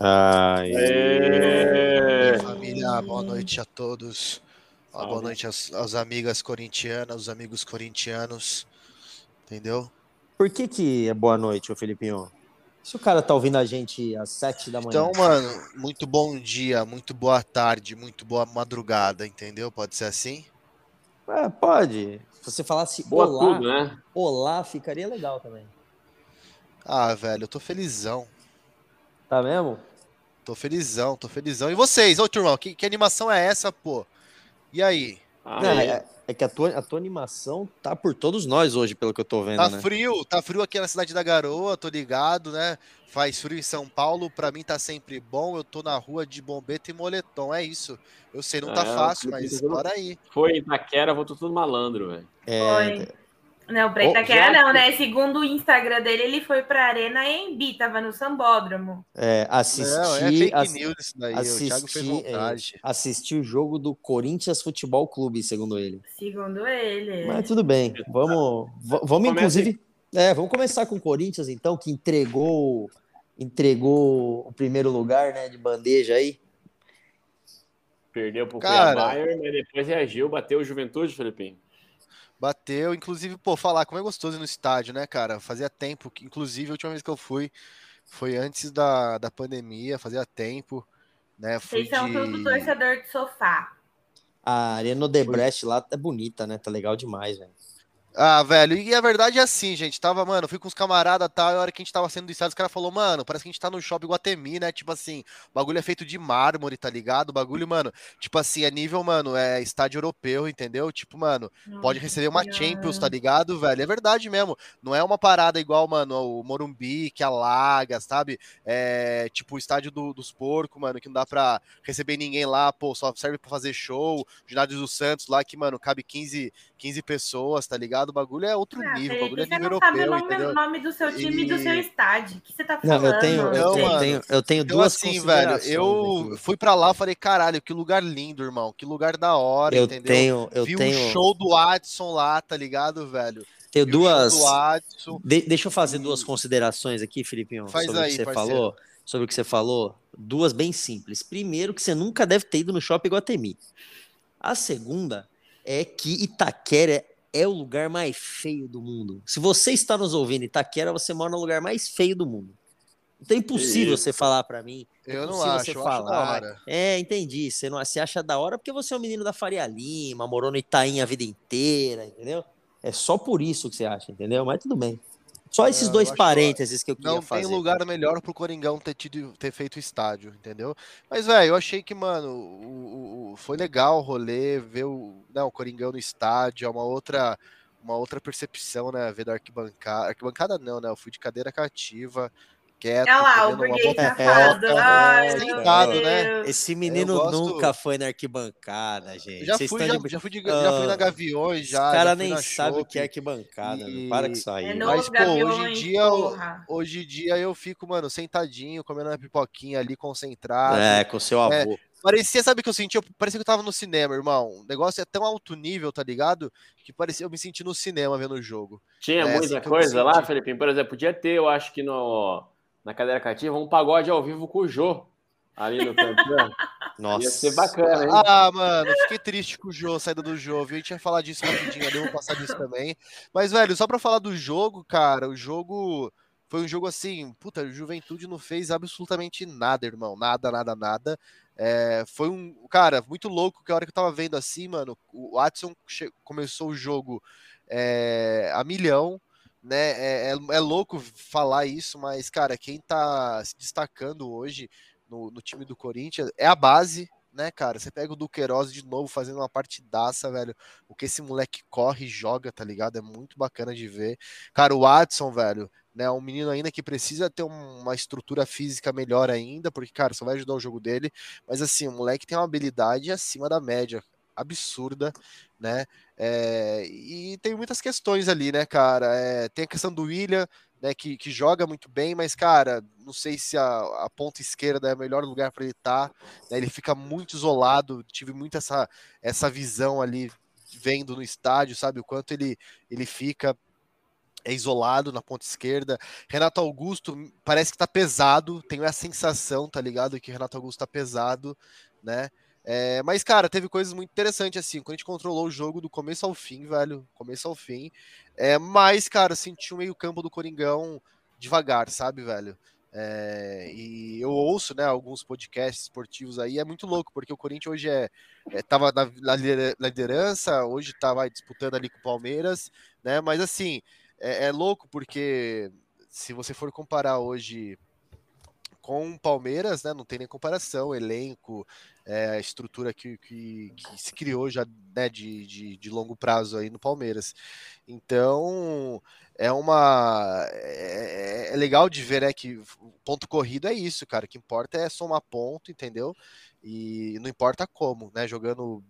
Ai. É. Família, boa noite a todos. Ó, Boa noite às, às amigas corintianas, aos amigos corintianos. Entendeu? Por que que é boa noite, ô Felipinho? Se o cara tá ouvindo a gente às sete da manhã. Então, mano, muito bom dia, muito boa tarde, muito boa madrugada, entendeu? Pode ser assim? É, pode. Se você falasse Boa olá, tudo, né? olá, ficaria legal também. Ah, velho, eu tô felizão. Tá mesmo? Tô felizão, tô felizão. E vocês, ô turmão, que, que animação é essa, pô? E aí? Ah, Não, é. é, é que a tua, a tua animação tá por todos nós hoje, pelo que eu tô vendo, Tá né? frio, tá frio aqui na cidade da Garoa, tô ligado, né? Faz frio em São Paulo, pra mim tá sempre bom. Eu tô na rua de bombeta e moletom, é isso. Eu sei, não tá É, fácil, mas bora aí. Foi em Itaquera, voltou tudo malandro, velho. É, Foi. Não, pra Itaquera já não, né? Segundo o Instagram dele, ele foi pra Arena Embi, tava no Sambódromo. é, assisti, Não, é fake ass- news isso daí. o Thiago fez assisti, é, vontade. assisti o jogo do Corinthians Futebol Clube, segundo ele. Segundo ele. Mas tudo bem, vamos, vamos inclusive, é, vamos começar com o Corinthians então, que entregou, entregou o primeiro lugar, né, de bandeja aí. Perdeu pro Cara. Cuiabá, mas depois reagiu, bateu o Juventude, Felipinho. Bateu, inclusive, pô, falar como é gostoso ir no estádio, né, cara? Fazia tempo, que, inclusive, a última vez que eu fui foi antes da, da pandemia, fazia tempo, né? Fui Vocês são de... tudo torcedor de sofá. A Arena Odebrecht lá é bonita, né, tá legal demais, velho. Ah, velho, e a verdade é assim, gente. Tava, mano, eu fui com os camaradas tal, e a hora que a gente tava saindo do estádio, os caras falaram, mano, parece que a gente tá no shopping Guatemi, né? Tipo assim, o bagulho é feito de mármore, tá ligado? O bagulho, mano, tipo assim, é nível, mano, é estádio europeu, entendeu? Tipo, mano, pode receber uma Champions, tá ligado, velho? É verdade mesmo. Não é uma parada igual, mano, o Morumbi, que alaga, sabe? É tipo o estádio do- dos porcos, mano, que não dá pra receber ninguém lá, pô, só serve pra fazer show. Ginásio do Santos lá, que, mano, cabe 15, 15 pessoas, tá ligado? O bagulho é outro Ah, nível, o bagulho é você nível não sabe o europeu, nome, entendeu? o nome do seu time e do seu estádio. O que você tá Não, falando? eu tenho, eu Não, tenho, mano. tenho- eu tenho Então, duas assim, velho, considerações eu aqui. fui pra lá, falei, caralho, que lugar lindo, irmão, que lugar da hora, Eu entendeu? tenho, eu Vi o tenho, show do Adson lá, tá ligado, velho? tenho Vi o show duas. do Adson. De- deixa eu fazer E- duas considerações aqui, Filipinho, Faz sobre o aí, que você parceiro. falou. Sobre o que você falou, duas bem simples. Primeiro, que você nunca deve ter ido no shopping Guatemi. A segunda é que Itaquera é o lugar mais feio do mundo. Se você está nos ouvindo em Itaquera, você mora no lugar mais feio do mundo. Então é impossível Isso. você falar pra mim. é Eu não acho, você eu acho da falar. hora. É, entendi. Você não se acha da hora porque você é um menino da Faria Lima, morou no Itaim a vida inteira, entendeu? É só por isso que você acha, entendeu? Mas tudo bem. Só esses Não, dois parênteses que eu queria Não fazer. tem lugar melhor pro Coringão ter, tido, ter feito estádio, entendeu? Mas, velho, eu achei que, mano, o, o- foi legal o rolê, ver o, né, o Coringão no estádio, é uma outra, uma outra percepção, né? Ver da arquibancada. Arquibancada não, né? Eu fui de cadeira cativa, quieto. Olha lá, o burguês safado. é, meu sentado, né? Esse menino gosto- nunca foi na arquibancada, gente. Já Vocês fui, estão já, de- já fui, de, já fui na Ah, Gaviões, Os já. já caras nem sabem o que é arquibancada. E- Para com isso aí. É velho. no- Mas, pô, hoje em Gaviões, dia, eu- hoje em dia eu fico, mano, sentadinho, comendo uma pipoquinha ali, concentrado. É, com seu É, avô. Parecia, sabe o que eu senti? Eu, parecia que eu tava no cinema, irmão. O negócio é tão alto nível, tá ligado? Que parecia eu me senti no cinema vendo o jogo. Tinha É, muita coisa lá. Felipinho. Por exemplo, podia ter, eu acho que no, na cadeira cativa, um pagode ao vivo com o Jô. Ali no né? Nossa. Ia ser bacana, hein? Ah, mano, fiquei triste com o jogo, saída do jogo. viu? A gente ia falar disso rapidinho ali, eu vou passar disso também. Mas, velho, só pra falar do jogo, cara, o jogo foi um jogo assim, puta, o Juventude não fez absolutamente nada, irmão. Nada, nada, nada. É, foi um, cara, muito louco que a hora que eu tava vendo assim, mano, o Watson começou o jogo é, a milhão, né? É, é, é louco falar isso, mas, cara, quem tá se destacando hoje no, no time do Corinthians é a base, né, cara? Você pega o Duqueiroz de novo fazendo uma partidaça, velho. O que esse moleque corre e joga, tá ligado? É muito bacana de ver. Cara, o Watson, velho, né? Um menino ainda que precisa ter um- uma estrutura física melhor ainda, porque, cara, só vai ajudar o jogo dele. Mas assim, o moleque tem uma habilidade acima da média, absurda, né? É, e tem muitas questões ali, né, cara? É, tem a questão do William, né, que, que joga muito bem, mas, cara, não sei se a, a ponta esquerda é o melhor lugar para ele estar. né, ele fica muito isolado. Tive muito essa, essa visão ali vendo no estádio, sabe? O quanto ele, ele fica. é isolado na ponta esquerda. Renato Augusto parece que tá pesado, tenho a sensação, tá ligado? Que Renato Augusto tá pesado, né? É, mas, cara, teve coisas muito interessantes, assim, quando a gente controlou o jogo do começo ao fim, velho, começo ao fim. É, mas, cara, senti o meio campo do Coringão devagar, sabe, velho? É, e eu ouço, né, alguns podcasts esportivos aí, é muito louco, porque o Corinthians hoje é, é tava na, na liderança, hoje tava disputando ali com o Palmeiras, né, mas assim, é, é louco porque se você for comparar hoje com o Palmeiras, né, não tem nem comparação, elenco, é, a estrutura que, que, que, se criou já né, de, de, de, longo prazo aí no Palmeiras. Então é uma é, é, legal de ver né, que ponto corrido é isso, cara. O que importa é somar ponto, entendeu? E não importa como, né? Jogando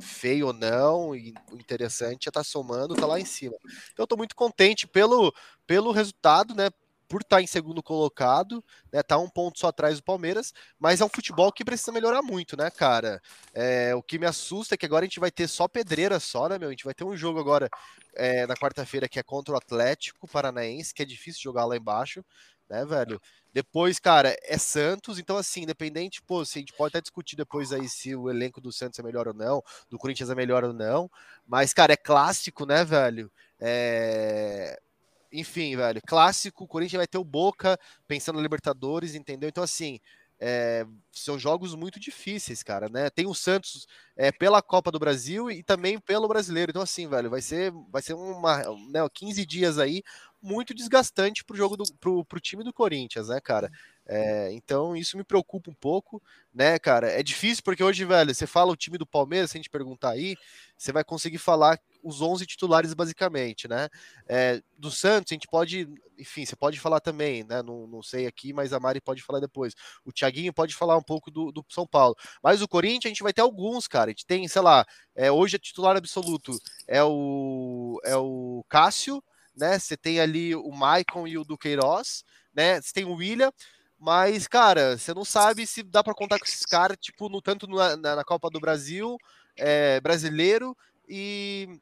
feio ou não, e interessante é estar tá somando, tá lá em cima. Então eu tô muito contente pelo, pelo resultado, né? Por estar tá em segundo colocado, né? Tá um ponto só atrás do Palmeiras, mas é um futebol que precisa melhorar muito, né, cara? É, o que me assusta é que agora a gente vai ter só pedreira só, né, meu? A gente vai ter um jogo agora é, na quarta-feira que é contra o Atlético Paranaense, que é difícil jogar lá embaixo, né, velho? Depois, cara, é Santos, então assim, independente, pô, se a gente pode até discutir depois aí se o elenco do Santos é melhor ou não, do Corinthians é melhor ou não, mas, cara, é clássico, né, velho? É... Enfim, velho, clássico, o Corinthians vai ter o Boca pensando na Libertadores, entendeu? Então, assim, é, são jogos muito difíceis, cara, né? Tem o Santos é, pela Copa do Brasil e também pelo Brasileiro. Então, assim, velho, vai ser, vai ser uma, né, 15 dias aí muito desgastante pro jogo do, pro, pro time do Corinthians, né, cara? É, então isso me preocupa um pouco, né, cara? É difícil porque hoje, velho, você fala o time do Palmeiras, se a gente perguntar aí, você vai conseguir falar os 11 titulares basicamente, né? É, do Santos, a gente pode, enfim, você pode falar também, né? Não, não sei aqui, mas a Mari pode falar depois. O Thiaguinho pode falar um pouco do, do São Paulo. Mas o Corinthians, a gente vai ter alguns, cara. A gente tem, sei lá, é, hoje é titular absoluto é o, é o Cássio, né? Você tem ali o Maicon e o Duqueiroz, né? Você tem o William, mas, cara, você não sabe se dá para contar com esses caras, tipo, no, tanto na, na Copa do Brasil, é, brasileiro e,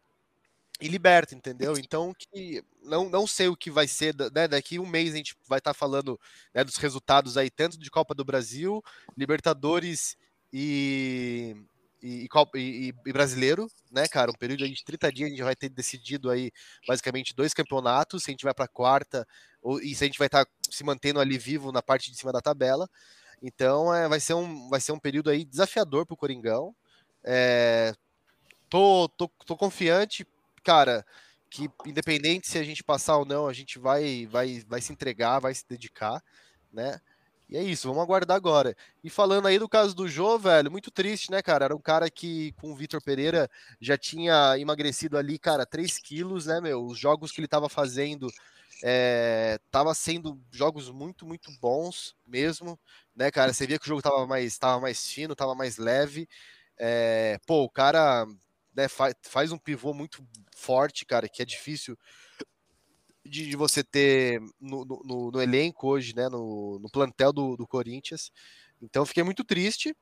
e liberta, entendeu? Então, que não, não sei o que vai ser, né? Daqui um mês a gente vai estar tá falando né, dos resultados aí, tanto de Copa do Brasil, Libertadores e, e, e, e, brasileiro, né, cara? Um período de 30 dias a gente vai ter decidido aí basicamente dois campeonatos, se a gente vai para quarta ou, e se a gente vai estar tá se mantendo ali vivo na parte de cima da tabela. Então é, vai, ser um, vai ser um período aí desafiador para o Coringão. É, tô, tô, tô confiante, cara, que independente se a gente passar ou não, a gente vai, vai, vai se entregar, vai se dedicar, né? E é isso, vamos aguardar agora. E falando aí do caso do Jô, velho, muito triste, né, cara? Era um cara que com o Vitor Pereira já tinha emagrecido ali, cara, 3 quilos, né, meu? Os jogos que ele tava fazendo é, tava sendo jogos muito, muito bons mesmo, né, cara? Você via que o jogo tava mais, tava mais fino, tava mais leve. É, pô, o cara né, faz, faz um pivô muito forte, cara, que é difícil de, de você ter no, no, no, elenco hoje, né, no, no plantel do, do Corinthians. Então fiquei muito triste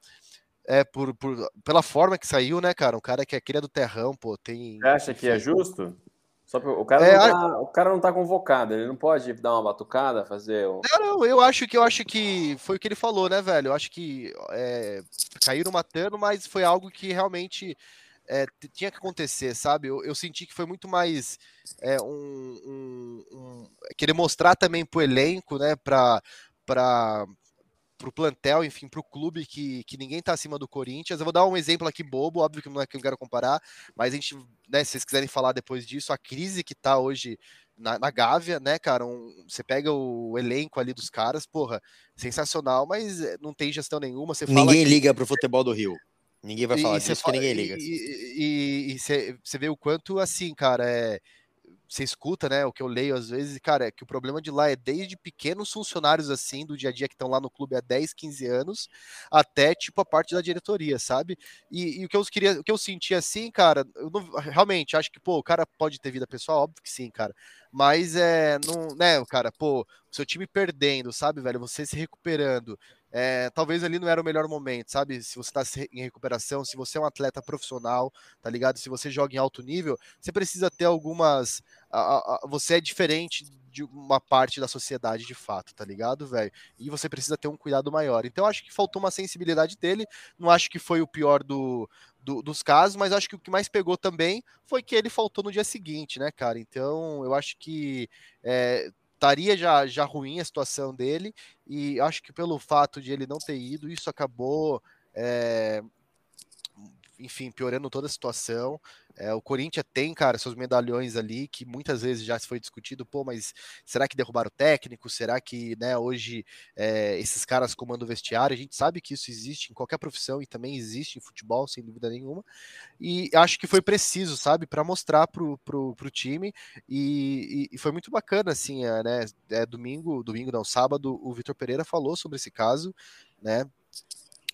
é, por, por, pela forma que saiu, né, cara? Um cara que é cria do terrão, pô, tem. Você acha que é justo? Só o, cara é, não tá, o cara não tá convocado, ele não pode dar uma batucada, fazer. Um... Não, não, eu acho que eu acho que foi o que ele falou, né, velho? Eu acho que é, caíram matando, mas foi algo que realmente é, tinha que acontecer, sabe? Eu, eu, senti que foi muito mais é, um, um, um, querer mostrar também pro elenco, né? Para para pro plantel, enfim, pro clube que, que ninguém tá acima do Corinthians. Eu vou dar um exemplo aqui bobo, óbvio que não é que eu quero comparar, mas a gente, né, se vocês quiserem falar depois disso, a crise que tá hoje na, na Gávea, né, cara? Um, você pega o elenco ali dos caras, porra, sensacional, mas eh, não tem gestão nenhuma. Você Ninguém que... liga pro futebol do Rio. Ninguém vai falar e disso, fala, ninguém liga. E você vê o quanto, assim, cara, é, você escuta, né, o que eu leio às vezes, cara, é que o problema de lá é desde pequenos funcionários, assim, do dia a dia que estão lá no clube há 10, 15 anos, até, tipo, a parte da diretoria, sabe? E, e o que eu queria, o que eu senti assim, cara, eu não, realmente acho que, pô, o cara pode ter vida pessoal, óbvio que sim, cara, mas é, não, né, cara, pô, seu time perdendo, sabe, velho, você se recuperando, é, talvez ali não era o melhor momento, sabe? Se você está em recuperação, se você é um atleta profissional, tá ligado? Se você joga em alto nível, você precisa ter algumas. A, a, você é diferente de uma parte da sociedade de fato, tá ligado, velho? E você precisa ter um cuidado maior. Então, acho que faltou uma sensibilidade dele. Não acho que foi o pior do, do, dos casos, mas acho que o que mais pegou também foi que ele faltou no dia seguinte, né, cara? Então, eu acho que é, estaria já, já ruim a situação dele, e acho que pelo fato de ele não ter ido, isso acabou, é, enfim, piorando toda a situação. É, o Corinthians tem, cara, seus medalhões ali, que muitas vezes já foi discutido, pô, mas será que derrubaram o técnico? Será que, né, hoje é, esses caras comandam o vestiário? A gente sabe que isso existe em qualquer profissão e também existe em futebol, sem dúvida nenhuma. E acho que foi preciso, sabe, para mostrar pro, pro, pro time. E, e, e, foi muito bacana, assim, é, né? É, domingo, domingo não, sábado, o Vitor Pereira falou sobre esse caso, né?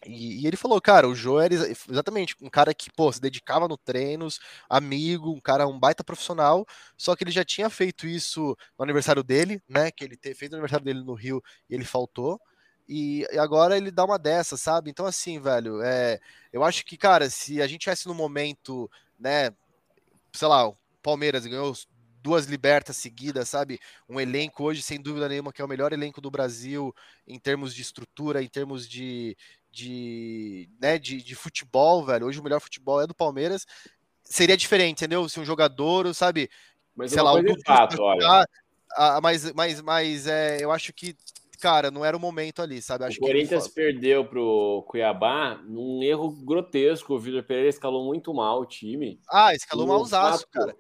E, e, ele falou, cara, o Jô era exatamente um cara que, pô, se dedicava no treinos, amigo, um cara, um baita profissional, só que ele já tinha feito isso no aniversário dele, né? Que ele te, fez o aniversário dele no Rio e ele faltou. E, e agora ele dá uma dessa, sabe? Então, assim, velho, é, eu acho que, cara, se a gente tivesse no momento, né, sei lá, o Palmeiras ganhou duas libertas seguidas, sabe? Um elenco hoje, sem dúvida nenhuma, que é o melhor elenco do Brasil em termos de estrutura, em termos de, de, né, de, de futebol, velho. Hoje o melhor futebol é do Palmeiras. Seria diferente, entendeu? Se um jogador, sabe? Mas sei lá, o fato, olha. Ah, mas, mas, mas é, eu acho que, cara, não era o momento ali, sabe? Acho o Corinthians perdeu pro Cuiabá num erro grotesco. O Vitor Pereira escalou muito mal o time. Ah, escalou mal os aços, cara.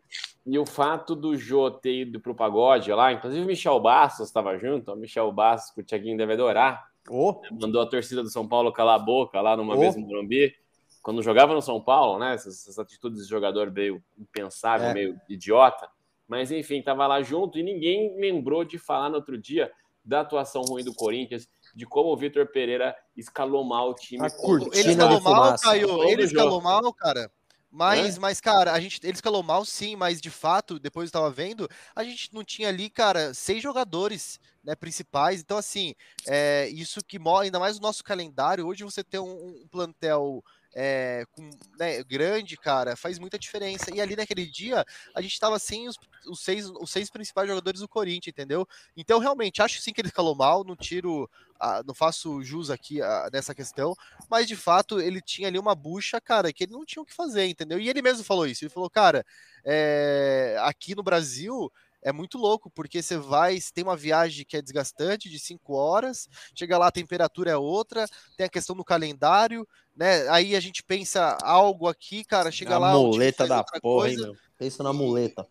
E o fato do Jô ter ido pro pagode lá, inclusive o Michel Bastos estava junto, o Michel Bastos, o Thiaguinho deve adorar. Oh. Mandou a torcida do São Paulo calar a boca lá numa oh. vez no Morumbi. Quando jogava no São Paulo, né? Essas, essas atitudes de jogador meio impensável, é. meio idiota. Mas enfim, tava lá junto e ninguém lembrou de falar no outro dia da atuação ruim do Corinthians, de como o Vitor Pereira escalou mal o time. Ele escalou mal, Caio. Ele escalou mal, cara. Mas, é? mas, cara, a gente, ele escalou mal, sim, mas de fato, depois eu tava vendo, a gente não tinha ali, cara, seis jogadores né, principais. Então, assim, é, isso que mostra, ainda mais o nosso calendário, hoje você ter um, um plantel é, com, né, grande, cara, faz muita diferença. E ali naquele dia, a gente tava sem os, os, seis, os seis principais jogadores do Corinthians, entendeu? Então, realmente, acho sim que ele escalou mal, não tiro, a, não faço jus aqui a, nessa questão, mas de fato ele tinha ali uma bucha, cara, que ele não tinha o que fazer, entendeu? E ele mesmo falou isso, ele falou, cara, é, aqui no Brasil é muito louco, porque você vai, você tem uma viagem que é desgastante de cinco horas, chega lá, a temperatura é outra, tem a questão do calendário, né? Aí a gente pensa algo aqui, cara, chega a lá. muleta da porra, hein, meu? Pensa na muleta.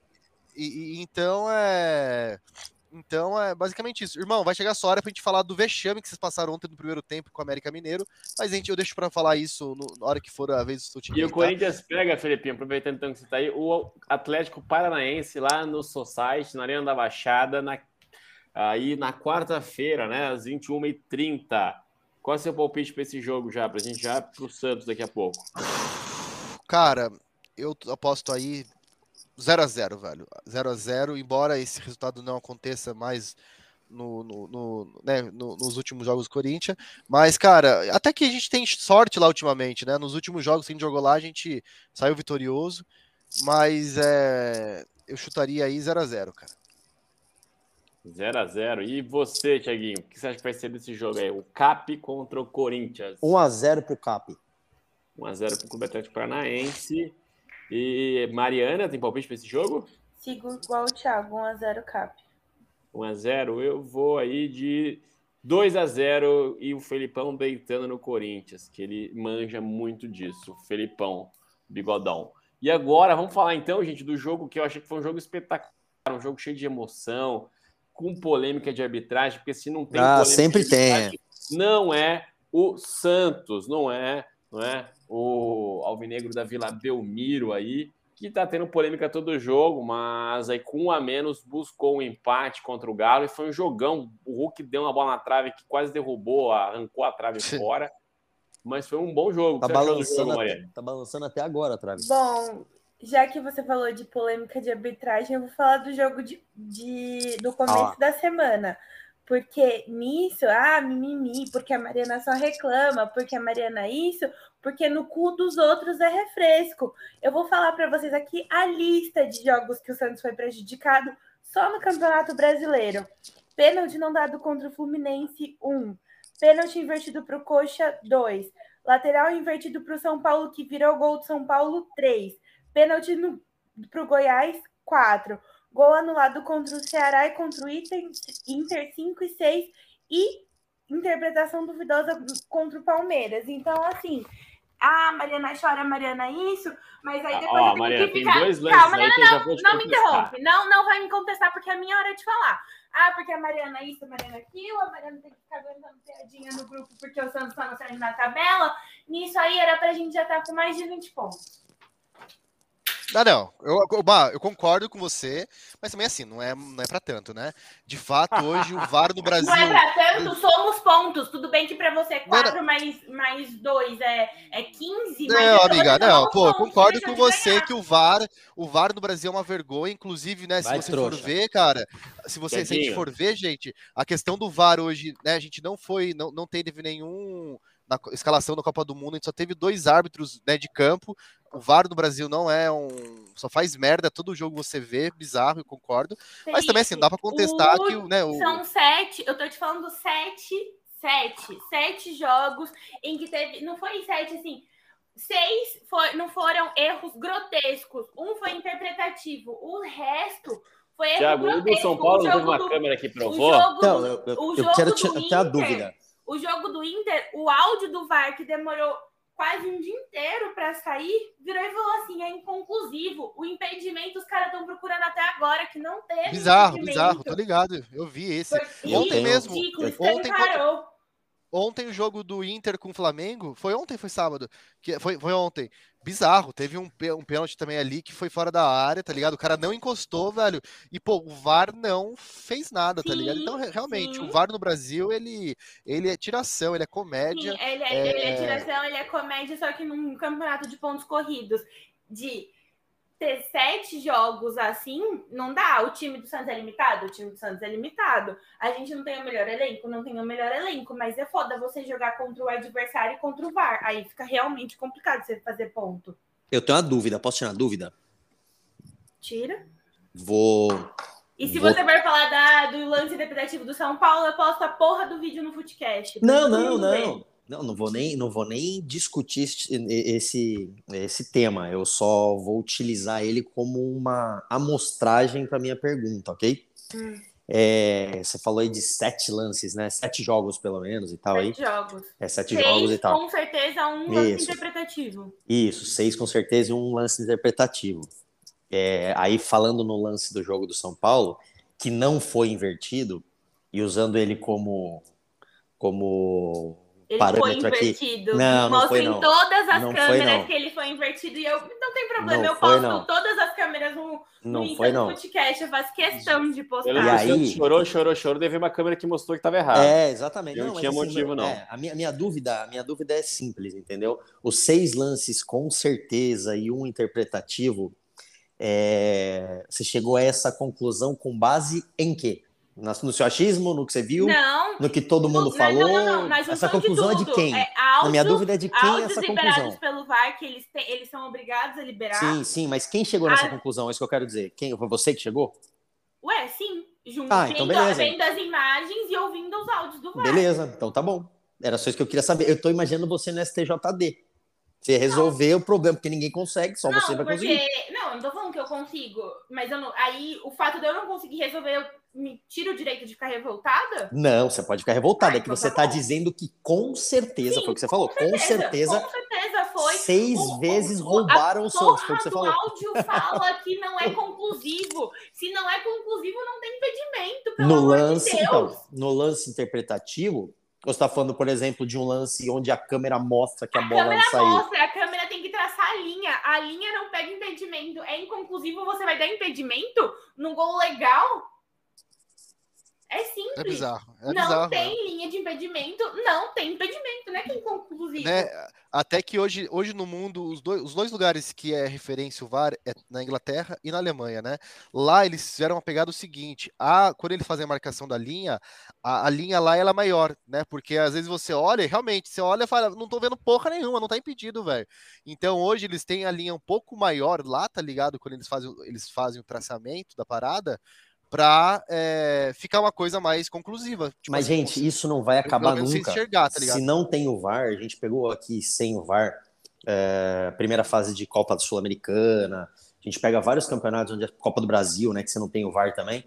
E, e, então é. Então é basicamente isso. Irmão, vai chegar a sua hora pra gente falar do vexame que vocês passaram ontem no primeiro tempo com o América Mineiro. Mas, gente, eu deixo para falar isso no, na hora que for a vez do time. E o Corinthians pega, Felipinho, aproveitando então que você tá aí, o Atlético Paranaense lá no Society, na Arena da Baixada, na, aí na quarta-feira, né? Às 21h30. Qual é o seu palpite para esse jogo já? Pra gente já pro Santos daqui a pouco. Cara, eu aposto aí 0 a 0 velho. 0 a 0 embora esse resultado não aconteça mais no, no, no, né, no, nos últimos jogos do Corinthians. Mas, cara, até que a gente tem sorte lá ultimamente, né? Nos últimos jogos que a gente jogou lá, a gente saiu vitorioso. Mas é, eu chutaria aí 0 a 0 cara. 0 a 0 E você, Thiaguinho, o que você acha que vai ser desse jogo aí? O Cap contra o Corinthians. 1 a 0 pro Cap. 1 a 0 pro Clube Atlético Paranaense. E Mariana, tem palpite para esse jogo? Sigo igual o Thiago, 1x0 Cap. 1x0, eu vou aí de 2 a 0 e o Felipão deitando no Corinthians, que ele manja muito disso. O Felipão, bigodão. E agora, vamos falar então, gente, do jogo que eu achei que foi um jogo espetacular, um jogo cheio de emoção, com polêmica de arbitragem, porque se não tem ah, sempre tem. não é o Santos, não é, não é o Alvinegro da Vila Belmiro aí, que tá tendo polêmica todo jogo, mas aí com um a menos buscou um empate contra o Galo e foi um jogão. O Hulk deu uma bola na trave que quase derrubou, arrancou a trave fora. Mas foi um bom jogo. Tá balançando, jogo, até, tá balançando até agora a trave. Bom, já que você falou de polêmica de arbitragem, eu vou falar do jogo de, de do começo ah. da semana. porque nisso, ah, mimimi, porque a Mariana só reclama, porque a Mariana isso, porque no cu dos outros é refresco. Eu vou falar para vocês aqui a lista de jogos que o Santos foi prejudicado só no Campeonato Brasileiro. Pênalti não dado contra o Fluminense, 1. Um. Pênalti invertido para o Coxa, 2. Lateral invertido para o São Paulo, que virou gol do São Paulo, 3. Pênalti para o Goiás, 4. Gol anulado contra o Ceará e contra o Inter, Inter 5 e 6. E interpretação duvidosa contra o Palmeiras. Então, assim, ah, Mariana chora, Mariana isso, mas aí depois ah, eu Mariana, que ficar... tem dois lances Calma, já vou te não me interrompe, não, não vai me contestar, porque é a minha hora de falar. Ah, porque a Mariana isso, a Mariana aquilo, a Mariana tem que ficar aguentando piadinha no grupo porque o Santos tá saindo na tabela. Nisso aí era pra gente já estar tá com mais de 20 pontos. Não, não, eu, eu, eu, concordo com você, mas também assim, não é, não é para tanto, né? De fato, hoje o VAR no Brasil. Não é para tanto, somos pontos. Tudo bem que para você é 4 mais, mais 2 é, é 15. Não, amiga, não, pô, pontos, concordo com você ganhar. que o VAR, o VAR no Brasil é uma vergonha, inclusive, né? Se Vai você trouxa. for ver, cara, se você se a gente for ver, gente, a questão do VAR hoje, né? A gente não foi, não, não teve nenhum na escalação da Copa do Mundo, a gente só teve dois árbitros né, de campo. O VAR do Brasil não é um. Só faz merda, todo jogo você vê, bizarro, eu concordo. Felipe, Mas também, assim, dá para contestar o... que né, o. São sete, eu tô te falando sete, sete, sete jogos em que teve. Não foi sete, assim. Seis foi, não foram erros grotescos. Um foi interpretativo. O resto foi erro Thiago, grotesco. o do São Paulo teve uma do, câmera que provou. Então, eu, eu, eu quero ter a dúvida. O jogo do Inter, o áudio do VAR que demorou quase um dia inteiro para sair, virou e falou assim: é inconclusivo. O impedimento os caras estão procurando até agora, que não teve. Bizarro, bizarro, tô ligado. Eu vi esse. Foi ontem mesmo. ontem, parou. Ontem o jogo do Inter com o Flamengo, foi ontem, foi sábado, que foi, foi ontem. Bizarro, teve um, um pênalti também ali que foi fora da área, tá ligado? O cara não encostou, velho. E pô, o VAR não fez nada, sim, tá ligado? Então, realmente, sim. o VAR no Brasil, ele, ele é tiração, ele é comédia. Sim, ele, é, é... ele é tiração, ele é comédia, só que num campeonato de pontos corridos. De ter sete jogos assim, não dá. O time do Santos é limitado? O time do Santos é limitado. A gente não tem o melhor elenco? Não tem o melhor elenco, mas é foda você jogar contra o adversário e contra o VAR. Aí fica realmente complicado você fazer ponto. Eu tenho uma dúvida, posso tirar uma dúvida? Tira. Vou. E se Vou... você vai falar da, do lance interpretativo do São Paulo, eu posto a porra do vídeo no Footcast. Não, não, não. Não, não vou nem, não vou nem discutir esse, esse tema. Eu só vou utilizar ele como uma amostragem para minha pergunta, ok? Hum. É, você falou aí de sete lances, né? Sete jogos, pelo menos, e tal sete aí. jogos. É, sete seis, jogos e tal. Com certeza, um lance Isso. interpretativo. Isso, seis com certeza e um lance interpretativo. É, aí, falando no lance do jogo do São Paulo, que não foi invertido, e usando ele como, como ele parâmetro foi invertido. aqui. Não, não foi, não. em todas as não câmeras que ele foi invertido. E eu não tem problema, não eu posto não. todas as câmeras no, não no foi, não. podcast. Eu faço questão de postar. E aí... Chorou, chorou, chorou. Teve uma câmera que mostrou que estava errado. É, exatamente. Não, não tinha assim, motivo, não. É, a, minha, minha dúvida, a minha dúvida é simples, entendeu? Os seis lances com certeza e um interpretativo. É... Você chegou a essa conclusão com base em quê? No seu achismo, no que você viu? Não. No que todo mundo falou? Não, não, não, essa conclusão de é de quem? É, áudio, minha dúvida é de quem é essa conclusão. pelo VAR, que eles, têm, eles são obrigados a liberar. Sim, sim, mas quem chegou nessa a... conclusão? É isso que eu quero dizer. Quem, foi você que chegou? Ué, sim. Junto, ah, então vendo, vendo as imagens e ouvindo os áudios do VAR. Beleza, então tá bom. Era só isso que eu queria saber. Eu tô imaginando você no STJD. Você resolver não. o problema, porque ninguém consegue, só não, você vai porque... conseguir. Não, eu não tô falando que eu consigo, mas eu não... aí o fato de eu não conseguir resolver, eu me tira o direito de ficar revoltada? Não, você pode ficar revoltada, ah, é que você está tá dizendo que com certeza, Sim, foi o que você falou, com certeza, com certeza, com certeza foi. Seis o, vezes roubaram o Santos, foi o que você falou. O áudio fala que não é conclusivo. Se não é conclusivo, não tem impedimento, pelo no lance, de então, no lance interpretativo, você está falando, por exemplo, de um lance onde a câmera mostra que a, a bola não saiu. Mostra, a câmera tem que traçar a linha. A linha não pega impedimento. É inconclusivo, você vai dar impedimento num gol legal? É simples. É bizarro. É não bizarro, tem linha de impedimento, não tem impedimento, né? Que inconclusivo. Né? Até que hoje, hoje no mundo, os dois, os dois lugares que é referência o VAR é na Inglaterra e na Alemanha, né? Lá eles fizeram uma pegada o seguinte: a, quando eles fazem a marcação da linha, a, a linha lá ela é maior, né? Porque às vezes você olha e realmente, você olha e fala, não tô vendo porra nenhuma, não tá impedido, velho. Então hoje eles têm a linha um pouco maior lá, tá ligado? Quando eles fazem, eles fazem o traçamento da parada para é, ficar uma coisa mais conclusiva. Tipo Mas, assim, gente, isso não vai acabar menos se nunca. enxergar, tá? Se não tem o VAR, a gente pegou aqui sem o VAR, é, primeira fase de Copa Sul-Americana, a gente pega vários campeonatos onde é Copa do Brasil, né, que você não tem o VAR também.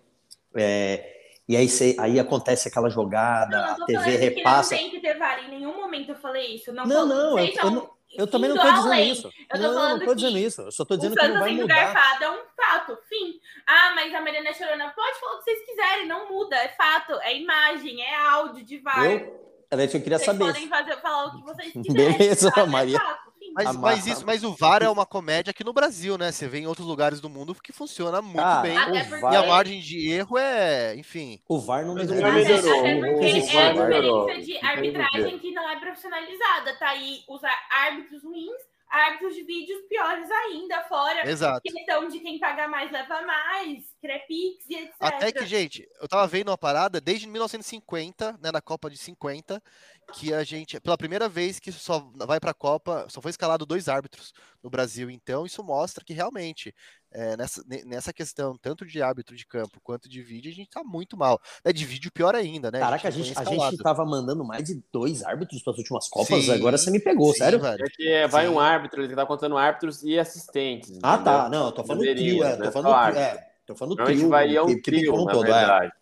É, e aí, você, aí acontece aquela jogada, Não, a TV repassa. Não tem que ter VAR, em nenhum momento eu falei isso. Não, Não, não, eu, eu não- eu também não tô dizendo isso. Eu não, não tô dizendo isso. Eu só O dizendo que não vai mudar. garfado é um fato, fim. Ah, mas a Mariana Chorona pode falar o que vocês quiserem, não muda, é fato, é imagem, é áudio de VAR. Eu, era isso que eu queria vocês saber. podem fazer, falar o que vocês quiserem. Beleza? É Maria. fato, fim. Mas, A mas isso, mas o VAR é uma comédia aqui no Brasil, né? Você vê em outros lugares do mundo que funciona muito Ah, bem. E a margem de erro é, enfim. o VAR não Mas melhorou. não Até, melhorou, até porque é a diferença de arbitragem que não é profissionalizada. Tá aí os árbitros ruins, árbitros de vídeos piores ainda, fora Exato. questão de quem paga mais leva mais, crepix e etc. Até que, gente, eu tava vendo uma parada desde 1950, né, na Copa de 50, que a gente, pela primeira vez que só vai pra Copa, só foi escalado dois árbitros no Brasil. Então, isso mostra que realmente, é, nessa, ne- nessa questão, tanto de árbitro de campo quanto de vídeo, a gente tá muito mal. Né, de vídeo, pior ainda, né? Caraca, a não foi gente, a gente tava mandando mais de dois árbitros para as últimas Copas, Sim, agora você me pegou, sim, sério? velho. É que é, vai Sim. um árbitro, ele tá contando árbitros e assistentes. Ah, entendeu? tá. Não, eu tô falando Deveria, trio, é, né? tô falando trio, é, tô falando trio, vai é um que- que trio, na todo, é.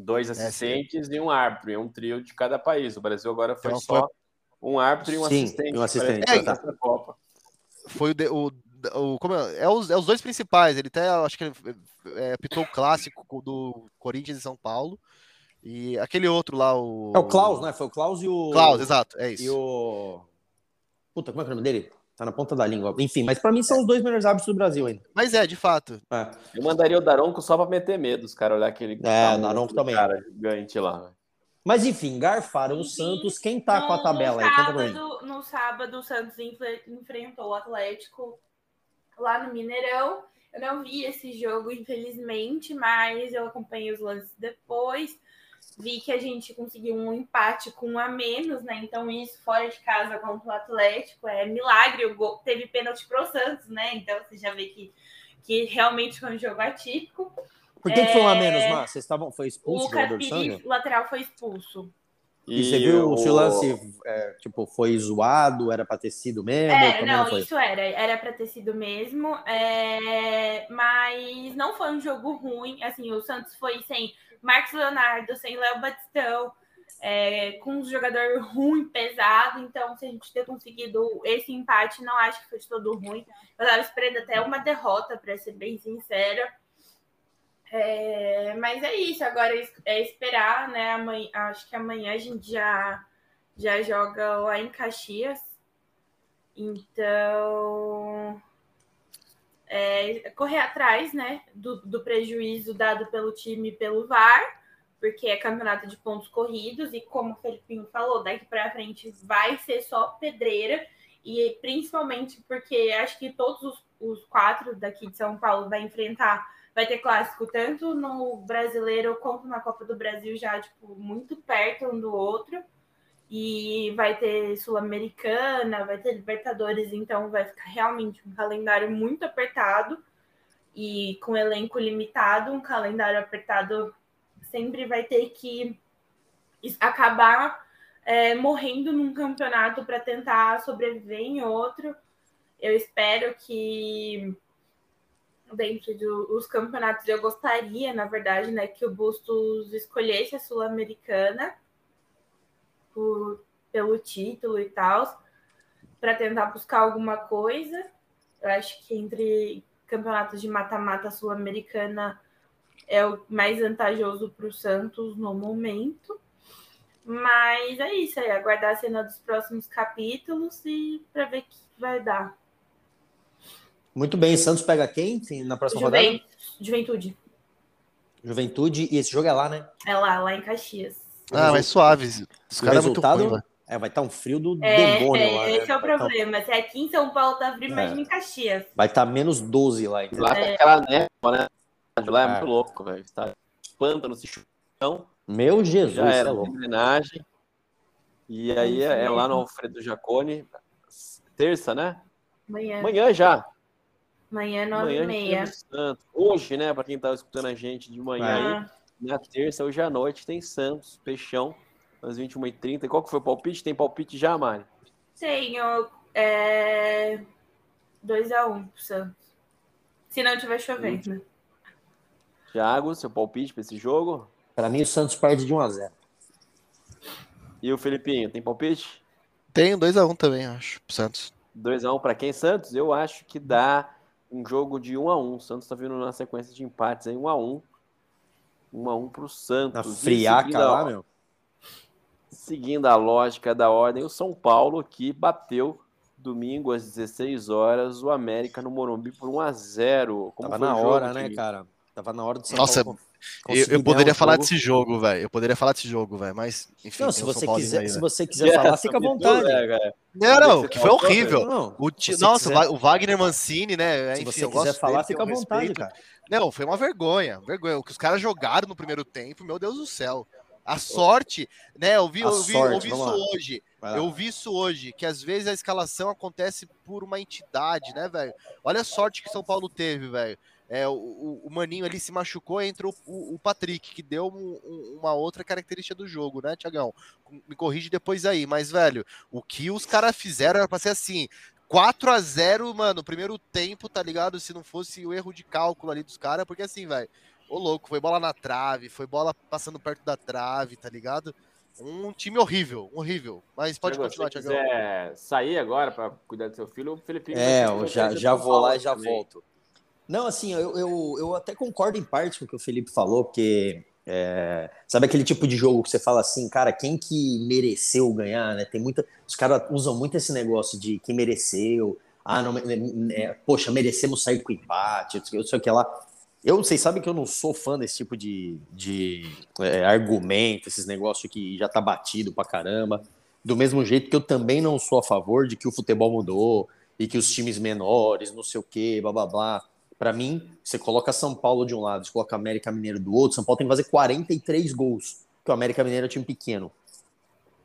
Dois sim. assistentes e um árbitro, e um trio de cada país. O Brasil agora foi Então, só um árbitro e um Sim, assistente. um assistente, tá. essa Copa. Foi o, de- o, o como é, é os, é os dois principais. Ele até acho que ele é, apitou o clássico do Corinthians e São Paulo. E aquele outro lá, o. É o Klaus, né? Foi o Klaus e o. Klaus, exato, é isso. E o. Puta, como é que é o nome dele? Tá na ponta da língua. Enfim, mas pra mim são os dois melhores árbitros do Brasil ainda. Mas é, de fato. É. Eu mandaria o Daronco só pra meter medo, os caras olhar aquele. É, o Daronco também. Cara gigante lá. né? Mas enfim, garfaram o Santos. Quem tá com a No- tabela no aí? Conta pra mim. sábado, no sábado, o Santos enfre- enfrentou o Atlético lá no Mineirão. Eu não vi esse jogo, infelizmente, mas eu acompanhei os lances depois. Vi que a gente conseguiu um empate com um a menos, né? Então, isso fora de casa contra o Atlético é milagre. O gol teve pênalti pro Santos, né? Então você já vê que, que realmente foi um jogo atípico. Por que, que foi um a menos, É, Mar? Vocês estavam. Foi expulso O o jogador lateral, foi expulso. E, você viu se o lance é, tipo, foi zoado, era pra ter sido mesmo? Como não, foi? isso era, era pra ter sido mesmo, é, mas não foi um jogo ruim, assim, o Santos foi sem Marcos Leonardo, sem Léo Batistão, é, com um jogador ruim, pesado, então se a gente ter conseguido esse empate, não acho que foi de todo ruim, eu tava esperando até uma derrota, pra ser bem sincera, É, mas é isso, agora é é esperar, né, amanhã, acho que amanhã a gente já, já joga lá em Caxias, então, é, correr atrás, né, do, do prejuízo dado pelo time pelo VAR, porque é campeonato de pontos corridos e como o Felipinho falou, daqui para frente vai ser só pedreira e principalmente porque acho que todos os, os quatro daqui de São Paulo vai enfrentar, vai ter clássico tanto no Brasileiro quanto na Copa do Brasil já tipo muito perto um do outro e vai ter Sul-Americana, vai ter Libertadores, então vai ficar realmente um calendário muito apertado e com elenco limitado, um calendário apertado sempre vai ter que acabar é, morrendo num campeonato para tentar sobreviver em outro. Eu espero que dentro dos campeonatos eu gostaria, na verdade, né, que o Bustos escolhesse a Sul-Americana por- pelo título e tal, para tentar buscar alguma coisa. Eu acho que entre campeonatos de mata-mata sul-americana é o mais vantajoso para o Santos no momento. Mas é isso aí, aguardar a cena dos próximos capítulos e para ver o que vai dar. Muito bem, Santos pega quem na próxima rodada? Juven- Juventude. Juventude, e esse jogo é lá, né? É lá, lá em Caxias. Ah, mas suave. Os caras é muito ruim, é, vai estar tá um frio do é, demônio é, lá. Esse né? é o problema. Tá... Se aqui em São Paulo tá frio, imagina é. em Caxias. Vai estar tá menos 12 lá. Então. Lá é. aquela névoa, né? De lá é, muito louco, velho. Tá pântano, se chão. Meu Jesus, já era é louco. Homenagem. E aí é, é, lá no Alfredo Jacone. Terça, né? Amanhã. Amanhã já. Amanhã, nove e meia. Hoje, né, para quem tá escutando a gente de manhã ah. aí, na terça, hoje à noite, tem Santos, Peixão, às 21h30. Qual que foi o palpite? Tem palpite já, Mari? Tenho. É... 2x1 um pro Santos. Se não tiver chovendo. Né? Thiago, seu palpite para esse jogo? Para mim, o Santos perde de 1x0. E o Felipinho, tem palpite? Tenho 2x1 um também, acho, pro Santos. 2x1 para quem, Santos? Eu acho que dá um jogo de 1x1. O Santos tá vindo na sequência de empates aí, 1x1. 1x1 pro Santos. Na friaca lá, meu. Seguindo a lógica da ordem, o São Paulo que bateu domingo às 16 horas o América no Morumbi por 1 a 0. Como Tava na hora, né, cara? Tava na hora do São Nossa, Paulo. Eu, eu poderia falar jogo. desse jogo, velho. Eu poderia falar desse jogo, velho. Mas, enfim. Não, se você quiser, aí, se você quiser falar, fica à vontade. Tudo, não, não, que foi horrível. Não, o ti... Nossa, quiser... o Wagner Mancini, né? Enfim, se você quiser falar, dele, fica à vontade, respeito. cara. Não, foi uma vergonha. Vergonha. O que os caras jogaram no primeiro tempo, meu Deus do céu. A sorte, né? Eu vi, eu vi, sorte, eu vi isso lá. hoje. Eu vi isso hoje, que às vezes a escalação acontece por uma entidade, né, velho? Olha a sorte que São Paulo teve, velho. É, o, o, Maninho ali se machucou, entrou o, o Patrick, que deu um, um, uma outra característica do jogo, né, Tiagão? Me corrige depois aí, mas, velho, o que os caras fizeram era pra ser assim: 4 a 0 mano, primeiro tempo, tá ligado? Se não fosse o erro de cálculo ali dos caras, porque assim, velho, Ô, louco, foi bola na trave, foi bola passando perto da trave, tá ligado? Um time horrível, horrível. Mas pode Chegou, continuar, Tiagão. Se quiser sair agora para cuidar do seu filho, o Felipe. É, eu já, já vou lá e já também. volto. Não, assim, eu, eu, eu até concordo em parte com o que o Felipe falou, porque é, sabe aquele tipo de jogo que você fala assim, cara, quem que mereceu ganhar, né? Tem muita. Os caras usam muito esse negócio de quem mereceu. Ah, não, é, poxa, merecemos sair com empate, eu sei o que lá. Eu, vocês sabem que eu não sou fã desse tipo de, de é, argumento, esses negócios que já tá batido pra caramba. Do mesmo jeito que eu também não sou a favor de que o futebol mudou e que os times menores, não sei o quê, blá blá blá. Pra mim, você coloca São Paulo de um lado, você coloca América Mineiro do outro, São Paulo tem que fazer 43 gols, que o América Mineiro é um time pequeno.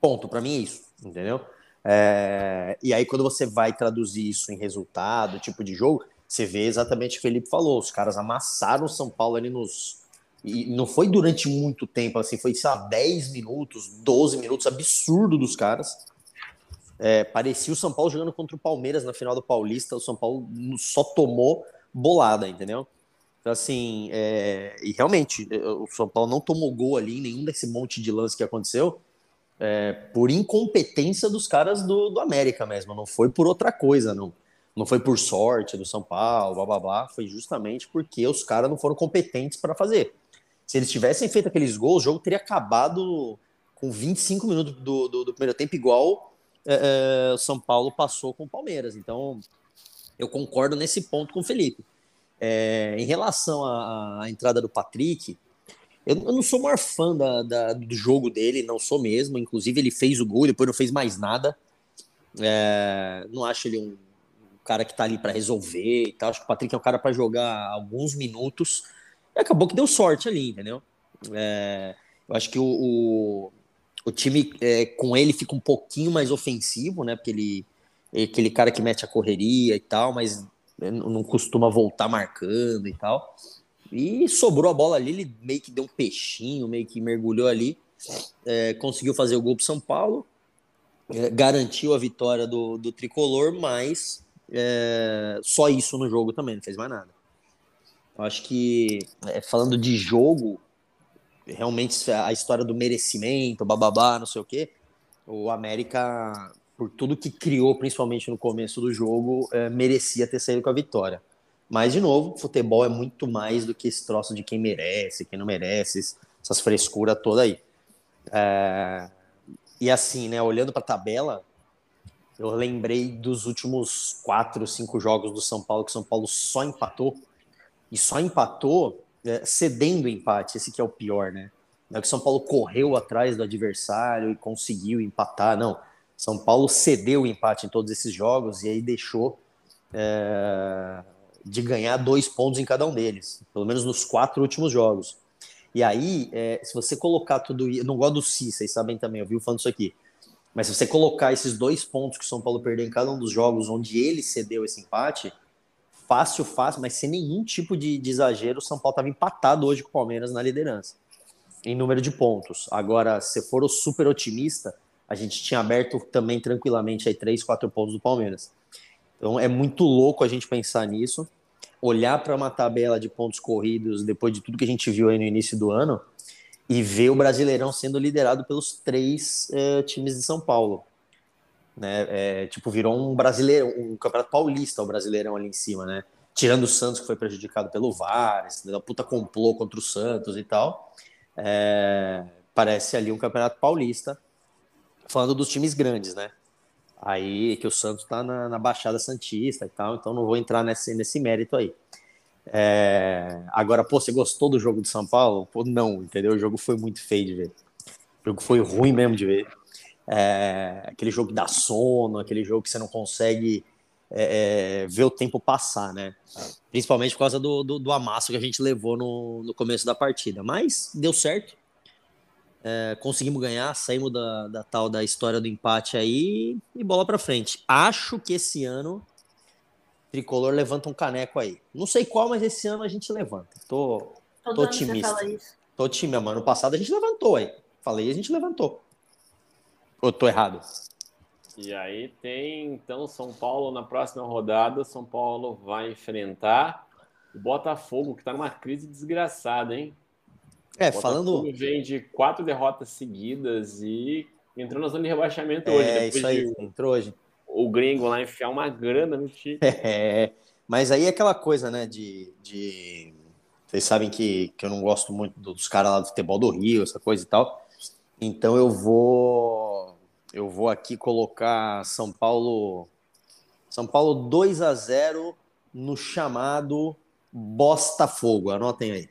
Ponto, pra mim é isso, entendeu? É... E aí, quando você vai traduzir isso em resultado, tipo de jogo, você vê exatamente o que o Felipe falou, os caras amassaram o São Paulo ali nos. E não foi durante muito tempo, assim, foi, sei lá, 10 minutos, 12 minutos, absurdo dos caras. É, parecia o São Paulo jogando contra o Palmeiras na final do Paulista, o São Paulo só tomou bolada, entendeu? Então, assim, é, e realmente, o São Paulo não tomou gol ali, nenhum desse monte de lance que aconteceu, é, por incompetência dos caras do, do América mesmo, não foi por outra coisa, não não foi por sorte do São Paulo, blá blá blá, foi justamente porque os caras não foram competentes para fazer. Se eles tivessem feito aqueles gols, o jogo teria acabado com 25 minutos do, do, do primeiro tempo, igual é, é, São Paulo passou com o Palmeiras. Então, eu concordo nesse ponto com o Felipe. É, em relação à, à, entrada do Patrick, eu, eu não sou o maior fã da, da, do jogo dele, não sou mesmo. Inclusive, ele fez o gol, depois não fez mais nada. É, não acho ele um cara que tá ali para resolver e tal. Acho que o Patrick é um cara para jogar alguns minutos. E acabou que deu sorte ali, entendeu? É, eu acho que o, o, o time é, com ele fica um pouquinho mais ofensivo, né? Porque ele aquele cara que mete a correria e tal, mas não costuma voltar marcando e tal. E sobrou a bola ali, ele meio que deu um peixinho, meio que mergulhou ali, é, conseguiu fazer o gol pro São Paulo, é, garantiu a vitória do, do tricolor, mas é, só isso no jogo também, não fez mais nada. Eu acho que, é, falando de jogo, realmente a história do merecimento, bababá, não sei o quê, o América, por tudo que criou, principalmente no começo do jogo, é, merecia ter saído com a vitória. Mas, de novo, futebol é muito mais do que esse troço de quem merece, quem não merece, essas frescuras toda aí. É... E assim, né, olhando para a tabela, eu lembrei dos últimos quatro, cinco jogos do São Paulo, que o São Paulo só empatou. E só empatou é, cedendo o empate, esse que é o pior, né? Não é que São Paulo correu atrás do adversário e conseguiu empatar, não. São Paulo cedeu o empate em todos esses jogos e aí deixou é, de ganhar dois pontos em cada um deles, pelo menos nos quatro últimos jogos. E aí, é, se você colocar tudo isso, não gosto do Si, vocês sabem também, eu vi falando isso aqui. Mas se você colocar esses dois pontos que o São Paulo perdeu em cada um dos jogos onde ele cedeu esse empate, fácil, fácil, mas sem nenhum tipo de, de exagero, o São Paulo estava empatado hoje com o Palmeiras na liderança, em número de pontos. Agora, se for o super otimista, a gente tinha aberto também tranquilamente aí três, quatro pontos do Palmeiras. Então é muito louco a gente pensar nisso, olhar para uma tabela de pontos corridos depois de tudo que a gente viu aí no início do ano e ver o Brasileirão sendo liderado pelos três é, times de São Paulo. Né? É, tipo, virou um brasileiro, um campeonato paulista o Brasileirão ali em cima, né? Tirando o Santos, que foi prejudicado pelo VAR, da puta complô contra o Santos e tal. É, parece ali um campeonato paulista, falando dos times grandes, né? Aí que o Santos tá na, na Baixada Santista e tal, então não vou entrar nesse, nesse mérito aí. É... Agora, pô, você gostou do jogo de São Paulo? Pô, não, entendeu? O jogo foi muito feio de ver. O jogo foi ruim mesmo de ver. É... Aquele jogo que dá sono, aquele jogo que você não consegue é, é ver o tempo passar, né? Principalmente por causa do, do, do amasso que a gente levou no, no começo da partida. Mas deu certo. É, conseguimos ganhar, saímos da, da tal da história do empate aí e bola para frente. Acho que esse ano tricolor levanta um caneco aí. Não sei qual, mas esse ano a gente levanta. Tô, tô otimista. Tô otimista, mano. No passado a gente levantou aí. Falei, a gente levantou. Ou tô errado? E aí tem, então, São Paulo na próxima rodada. São Paulo vai enfrentar o Botafogo, que tá numa crise desgraçada, hein? É, falando. vem de quatro derrotas seguidas e entrou na zona de rebaixamento hoje. É, isso aí, de... entrou hoje o gringo lá enfiar uma grana no time. É, mas aí é aquela coisa, né, de, de... Vocês sabem que, que eu não gosto muito dos caras lá do futebol do Rio, essa coisa e tal. Então eu vou eu vou aqui colocar São Paulo São Paulo 2 a 0 no chamado Botafogo. Anotem aí.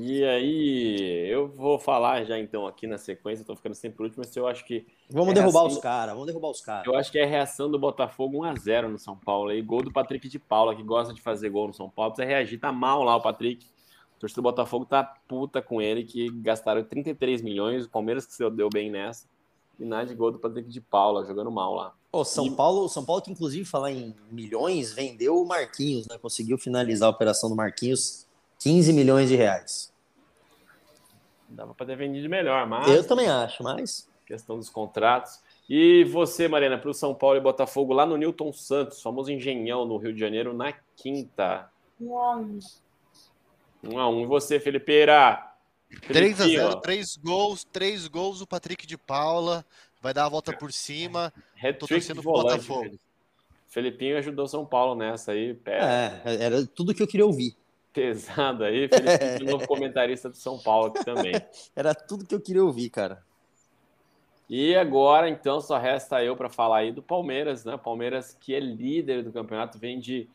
E aí, eu vou falar já então aqui na sequência, tô ficando sempre por último, mas eu acho que. Vamos é derrubar reação... os caras, vamos derrubar os caras. Eu acho que é a reação do Botafogo 1x0 no São Paulo. Aí, gol do Patrick de Paula, que gosta de fazer gol no São Paulo. Precisa reagir, tá mal lá o Patrick. O torcedor do Botafogo tá puta com ele, que gastaram 33 milhões. O Palmeiras que se deu bem nessa. E nada de gol do Patrick de Paula, jogando mal lá. Pô, São e... Paulo, São Paulo que inclusive falar em milhões, vendeu o Marquinhos, né? Conseguiu finalizar a operação do Marquinhos 15 milhões de reais. Dava para ter vendido melhor, mas. Eu também acho, mas. Questão dos contratos. E você, Mariana, para o São Paulo e Botafogo lá no Newton Santos, famoso engenhão no Rio de Janeiro, na quinta. Um a um. Um a um. E você, Felipeira? 3 a 0 três gols, três gols o Patrick de Paula. Vai dar a volta por cima. Tô torcendo pro Botafogo. Felipinho ajudou São Paulo nessa aí. Pera. É, era tudo que eu queria ouvir pesado aí. Felipe, de novo comentarista do São Paulo aqui também. Era tudo que eu queria ouvir, cara. E agora, então, só resta eu para falar aí do Palmeiras, né? Palmeiras que é líder do campeonato, vem de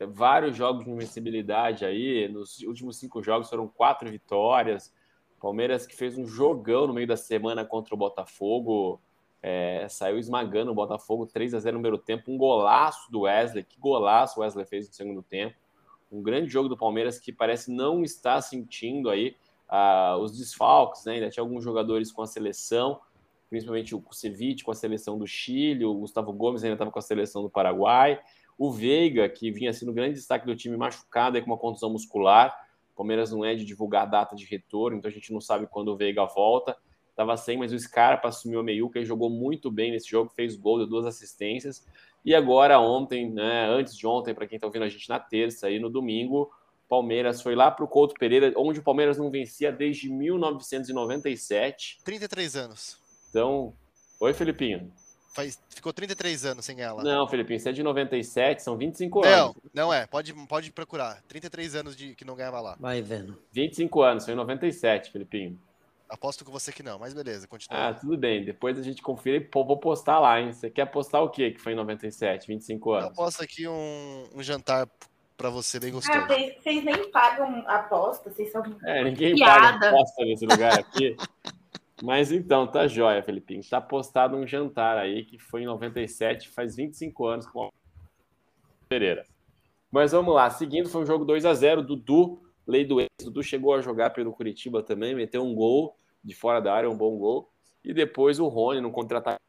vários jogos de invencibilidade aí. Nos últimos cinco jogos foram quatro vitórias. Palmeiras que fez um jogão no meio da semana contra o Botafogo. É, saiu esmagando o Botafogo 3 a 0 no primeiro tempo. Um golaço do Wesley. Que golaço o Wesley fez no segundo tempo um grande jogo do Palmeiras que parece não estar sentindo aí uh, os desfalques, né? Ainda tinha alguns jogadores com a seleção, principalmente o Kusevich com a seleção do Chile, o Gustavo Gomes ainda estava com a seleção do Paraguai, o Veiga, que vinha sendo grande destaque do time, machucado aí com uma contusão muscular. O Palmeiras não é de divulgar data de retorno, então a gente não sabe quando o Veiga volta. Estava sem, mas o Scarpa assumiu a meiuca e jogou muito bem nesse jogo, fez gol, deu duas assistências. E agora, ontem, né, antes de ontem, para quem está ouvindo a gente na terça e no domingo, Palmeiras foi lá para o Couto Pereira, onde o Palmeiras não vencia desde 1997. 33 anos. Então, oi, Felipinho. Faz, ficou 33 anos sem ela. Não, Felipinho, você é de 97, são 25 não, anos. Não, não é. Pode, pode procurar. 33 anos de que não ganhava lá. Vai vendo. 25 anos, foi em 97, Felipinho. Aposto com você que não, mas beleza, continua. Ah, tudo bem. Depois a gente confere e vou postar lá, hein? Você quer postar o quê que foi em 97, 25 anos? Eu posto aqui um, um jantar para você bem gostoso. Ah, vocês nem pagam aposta, vocês são. É, ninguém Piada. paga aposta nesse lugar aqui. Mas então, tá jóia, Felipinho. Tá postado um jantar aí que foi em 97, faz 25 anos com Pereira. Mas vamos lá, seguindo, foi um jogo 2 a 0 Dudu, lei do ex. Dudu chegou a jogar pelo Curitiba também, meteu um gol de fora da área, um bom gol. E depois o Rony, no contra-ataque.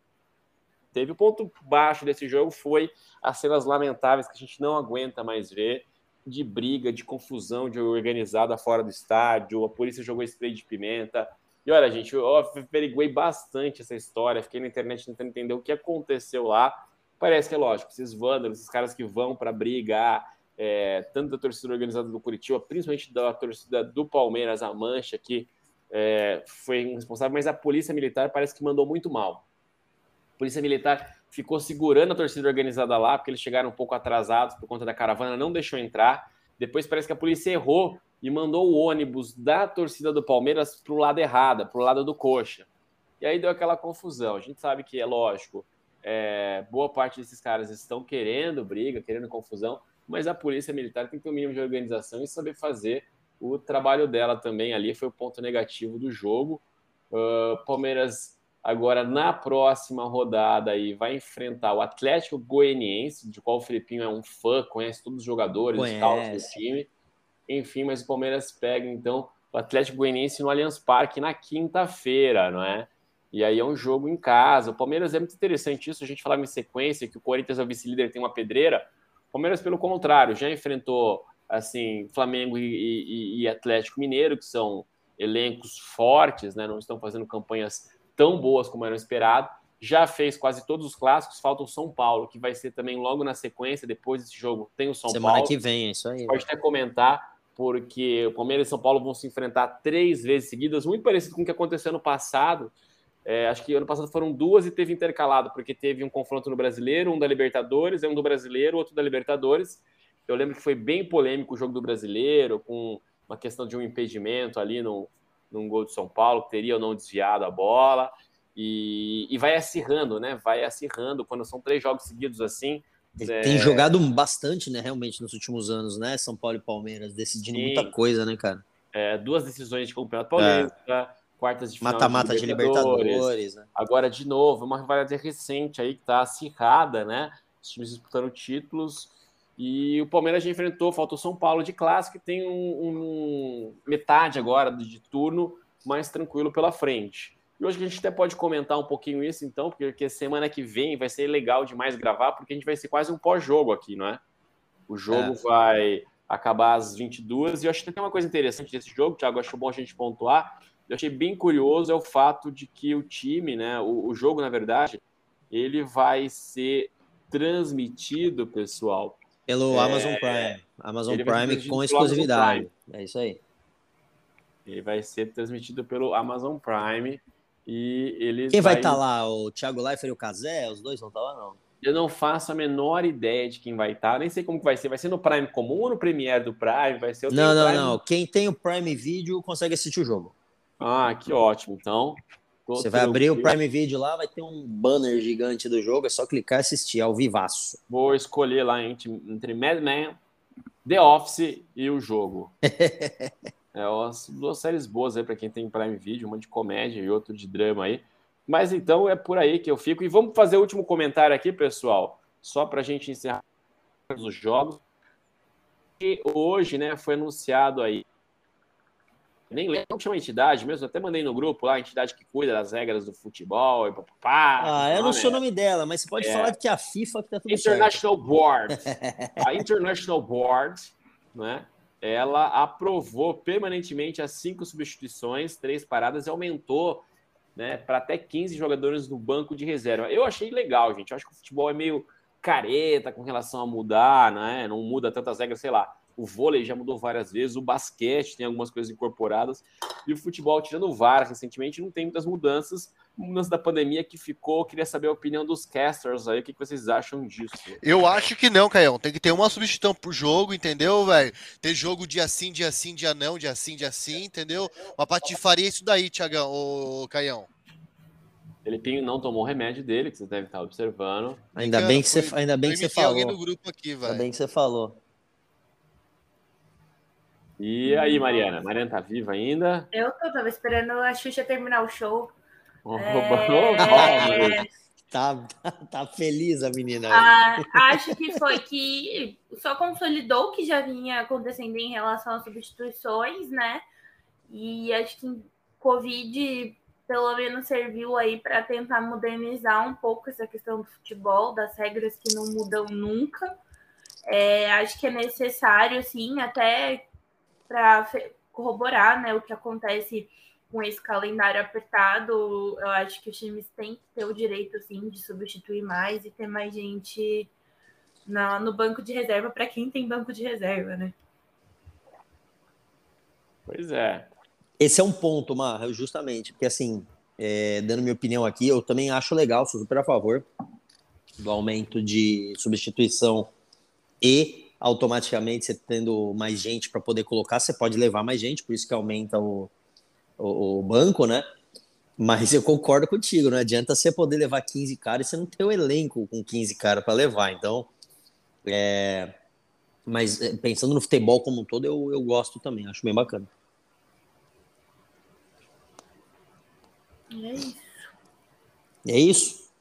Teve o ponto baixo desse jogo foi as cenas lamentáveis que a gente não aguenta mais ver de briga, de confusão, de organizada fora do estádio. A polícia jogou spray de pimenta, e olha, gente, eu averiguei bastante essa história, fiquei na internet tentando entender o que aconteceu lá. Parece que é lógico, esses vândalos, esses caras que vão para brigar, é, tanto da torcida organizada do Curitiba, principalmente da torcida do Palmeiras, a Mancha, que é, foi responsável, mas a polícia militar parece que mandou muito mal. A polícia militar ficou segurando a torcida organizada lá, porque eles chegaram um pouco atrasados por conta da caravana, não deixou entrar. Depois parece que a polícia errou e mandou o ônibus da torcida do Palmeiras para o lado errado, para o lado do coxa. E aí deu aquela confusão. A gente sabe que é lógico, é, boa parte desses caras estão querendo briga, querendo confusão, mas a polícia militar tem que ter um mínimo de organização e saber fazer o trabalho dela também ali. Foi o ponto negativo do jogo. Uh, Palmeiras agora na próxima rodada aí vai enfrentar o Atlético Goianiense, de qual o Filipinho é um fã, conhece todos os jogadores, conhece. os do time. Enfim, mas o Palmeiras pega então o Atlético Goianiense no Allianz Parque na quinta-feira, não é? E aí é um jogo em casa. O Palmeiras é muito interessante isso, a gente falava em sequência que o Corinthians é o vice-líder, tem uma pedreira. O Palmeiras, pelo contrário, já enfrentou assim Flamengo e, e, e Atlético Mineiro, que são elencos fortes, né? Não estão fazendo campanhas tão boas como eram esperado. Já fez quase todos os clássicos, falta o São Paulo, que vai ser também logo na sequência, depois desse jogo tem o São Semana Paulo. Semana que vem, é isso aí. Pode até comentar porque o Palmeiras e São Paulo vão se enfrentar três vezes seguidas, muito parecido com o que aconteceu no passado. É, acho que ano passado foram duas e teve intercalado, porque teve um confronto no Brasileiro, um da Libertadores, um do Brasileiro, outro da Libertadores. Eu lembro que foi bem polêmico o jogo do Brasileiro, com uma questão de um impedimento ali no, num gol de São Paulo, que teria ou não desviado a bola. E, e vai acirrando, né? Vai acirrando. Quando são três jogos seguidos assim, é... Tem jogado bastante, né, realmente, nos últimos anos, né? São Paulo e Palmeiras, decidindo Sim. muita coisa, né, cara? É, duas decisões de campeonato paulista, é. quartas de final Mata-mata de Libertadores. De Libertadores né? Agora, de novo, uma rivalidade recente aí que tá acirrada, né? Os times disputando títulos. E o Palmeiras já enfrentou, faltou São Paulo de clássico, e tem um, um metade agora de turno mais tranquilo pela frente. E hoje a gente até pode comentar um pouquinho isso, então, porque semana que vem vai ser legal demais gravar, porque a gente vai ser quase um pós-jogo aqui, não é? O jogo é. vai acabar às 22 e eu acho que tem uma coisa interessante desse jogo, Thiago, acho bom a gente pontuar. Eu achei bem curioso é o fato de que o time, né, o, o jogo, na verdade, ele vai ser transmitido, pessoal. Pelo é, Amazon Prime. Amazon Prime com exclusividade. Prime. É isso aí. Ele vai ser transmitido pelo Amazon Prime. E ele Quem vai estar tá lá? O Thiago Leifert e o Casé? Os dois vão estar tá lá, não? Eu não faço a menor ideia de quem vai estar. Tá. Nem sei como que vai ser. Vai ser no Prime comum ou no Premiere do Prime? Vai ser Não, não, Prime... não. Quem tem o Prime Video consegue assistir o jogo. Ah, que ótimo. Então, você vai abrir o Prime Video lá, vai ter um banner gigante do jogo, é só clicar e assistir ao vivaço. Vou escolher lá entre, entre Mad Men, The Office e o jogo. É, umas duas séries boas aí para quem tem Prime Video, uma de comédia e outra de drama aí. Mas então é por aí que eu fico. E vamos fazer o último comentário aqui, pessoal, só para a gente encerrar os jogos. E hoje, né, foi anunciado aí. Nem lembro como chama a entidade mesmo, até mandei no grupo lá, a entidade que cuida das regras do futebol e papapá. Ah, eu não sei o nome dela, mas você pode é. falar que é a FIFA que tá tudo International certo. Board. a International Board, né? ela aprovou permanentemente as cinco substituições, três paradas e aumentou né, para até 15 jogadores no banco de reserva. Eu achei legal, gente. Eu acho que o futebol é meio careta com relação a mudar, né? Não muda tantas regras, sei lá. O vôlei já mudou várias vezes, o basquete tem algumas coisas incorporadas, e o futebol, tirando o VAR recentemente, não tem muitas mudanças. Mudança da pandemia que ficou, queria saber a opinião dos casters aí, o que vocês acham disso? Eu acho que não, Caião. Tem que ter uma substituição pro jogo, entendeu, velho? Ter jogo dia sim, dia sim, dia não, dia sim, dia sim, entendeu? Uma patifaria isso daí, Tiagão, ô Caião. Felipinho não tomou o remédio dele, que você deve estar observando. Ainda bem que você, ainda bem que você falou. Aqui, ainda bem que você falou. E aí, Mariana? Mariana tá viva ainda? Eu tô, tava esperando a Xuxa terminar o show. Oh, é... Tá, tá feliz a menina. Ah, acho que foi que só consolidou o que já vinha acontecendo em relação às substituições, né? E acho que Covid pelo menos serviu aí para tentar modernizar um pouco essa questão do futebol, das regras que não mudam nunca. É, acho que é necessário, sim, até para corroborar né, o que acontece com esse calendário apertado, eu acho que os times têm que ter o direito sim, de substituir mais e ter mais gente na, no banco de reserva para quem tem banco de reserva, né? Pois é. Esse é um ponto, Mar, justamente, porque assim, é, dando minha opinião aqui, eu também acho legal, sou super a favor do aumento de substituição e automaticamente você tendo mais gente para poder colocar, você pode levar mais gente, por isso que aumenta o, o, o banco, né? Mas eu concordo contigo, não adianta você poder levar 15 caras e você não ter o elenco com 15 caras para levar. Então, é... mas é, pensando no futebol como um todo, eu, eu gosto também, acho bem bacana. É isso. É isso?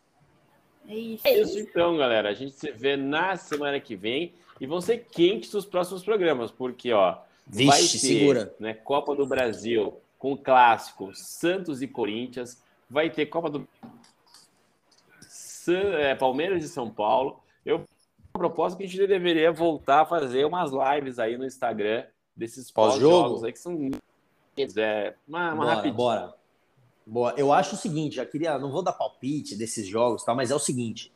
É isso. É isso então, galera. A gente se vê na semana que vem e vão ser quentes os próximos programas, porque ó, Vixe, vai ter, segura. né, Copa do Brasil, com o clássico Santos e Corinthians. Vai ter Copa do é, Palmeiras e São Paulo. Eu proposto que a gente deveria voltar a fazer umas lives aí no Instagram desses pós-jogos aí que são é, uma, uma bora, bora. Boa. Eu acho o seguinte, já queria, não vou dar palpite desses jogos, tá? Mas é o seguinte: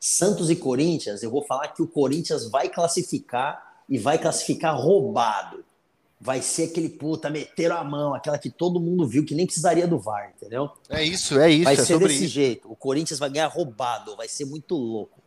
Santos e Corinthians, eu vou falar que o Corinthians vai classificar e vai classificar roubado vai ser aquele puta, meteram a mão, aquela que todo mundo viu que nem precisaria do VAR, entendeu? É isso, é isso. Vai é ser desse isso. jeito. O Corinthians vai ganhar roubado, vai ser muito louco.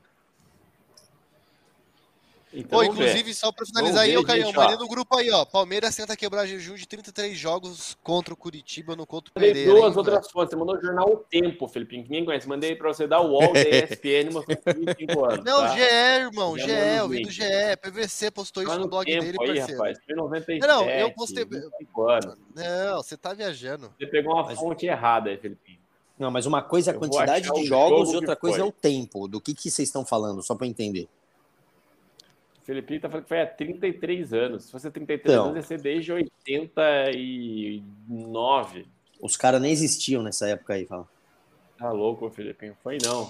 Então, Pô, inclusive, ver. só para finalizar aí, o Caio, Maria do grupo aí, ó. Palmeiras tenta quebrar jejum de 33 jogos contra o Curitiba no contra o Pereira. duas outras fontes. Você mandou o jornal O Tempo, Felipe. Ninguém conhece. Mandei para você dar o UOL da ESPN, mostrou 25 anos. Não, tá? GE, irmão. GE, eu vi do GE. PVC postou isso no, no blog dele, aí, parceiro. Rapaz, foi 97, não, eu postei. Anos. Não, você tá viajando. Você pegou uma fonte errada aí, Felipe. Não, mas uma coisa é a quantidade de jogos e outra coisa é o tempo. Do que, que vocês estão falando, só para entender. Felipe tá falando que foi há 33 anos. Se fosse 33 então, anos, ia ser desde 89. Os caras nem existiam nessa época aí, fala. Tá louco, Felipe. Foi não.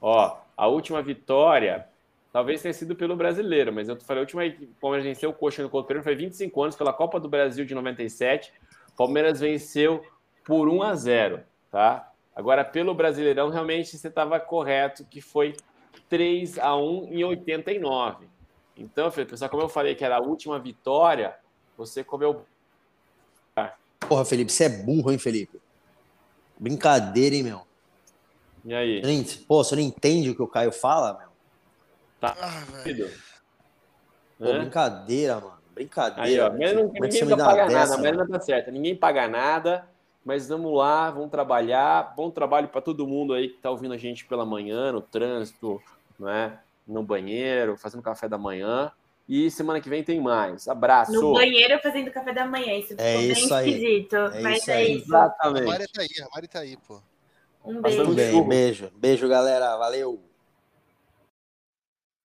Ó, a última vitória, talvez tenha sido pelo brasileiro, mas eu falei, a última que o Palmeiras venceu o Coxa no Copa foi 25 anos pela Copa do Brasil de 97. O Palmeiras venceu por 1 a 0, tá? Agora, pelo Brasileirão, realmente você estava correto, que foi 3 a 1 em 89. Então, Felipe, só como eu falei que era a última vitória, você comeu. Porra, Felipe, você é burro, hein, Felipe? Brincadeira, hein, meu? E aí? Pô, você não entende o que o Caio fala, meu? Tá. Ah, Pô, é? brincadeira, mano. Brincadeira. Aí, ó, mas não, ninguém precisa pagar nada, mas não tá certo. Ninguém paga nada, mas vamos lá, vamos trabalhar. Bom trabalho para todo mundo aí que tá ouvindo a gente pela manhã, no trânsito, não é? no banheiro, fazendo café da manhã. E semana que vem tem mais. Abraço. No banheiro fazendo café da manhã. Isso é isso aí. esquisito. É mas isso é aí. isso. Exatamente. A Mari tá aí, a Mari tá aí, pô. Um beijo. Bem, beijo. Beijo, galera. Valeu.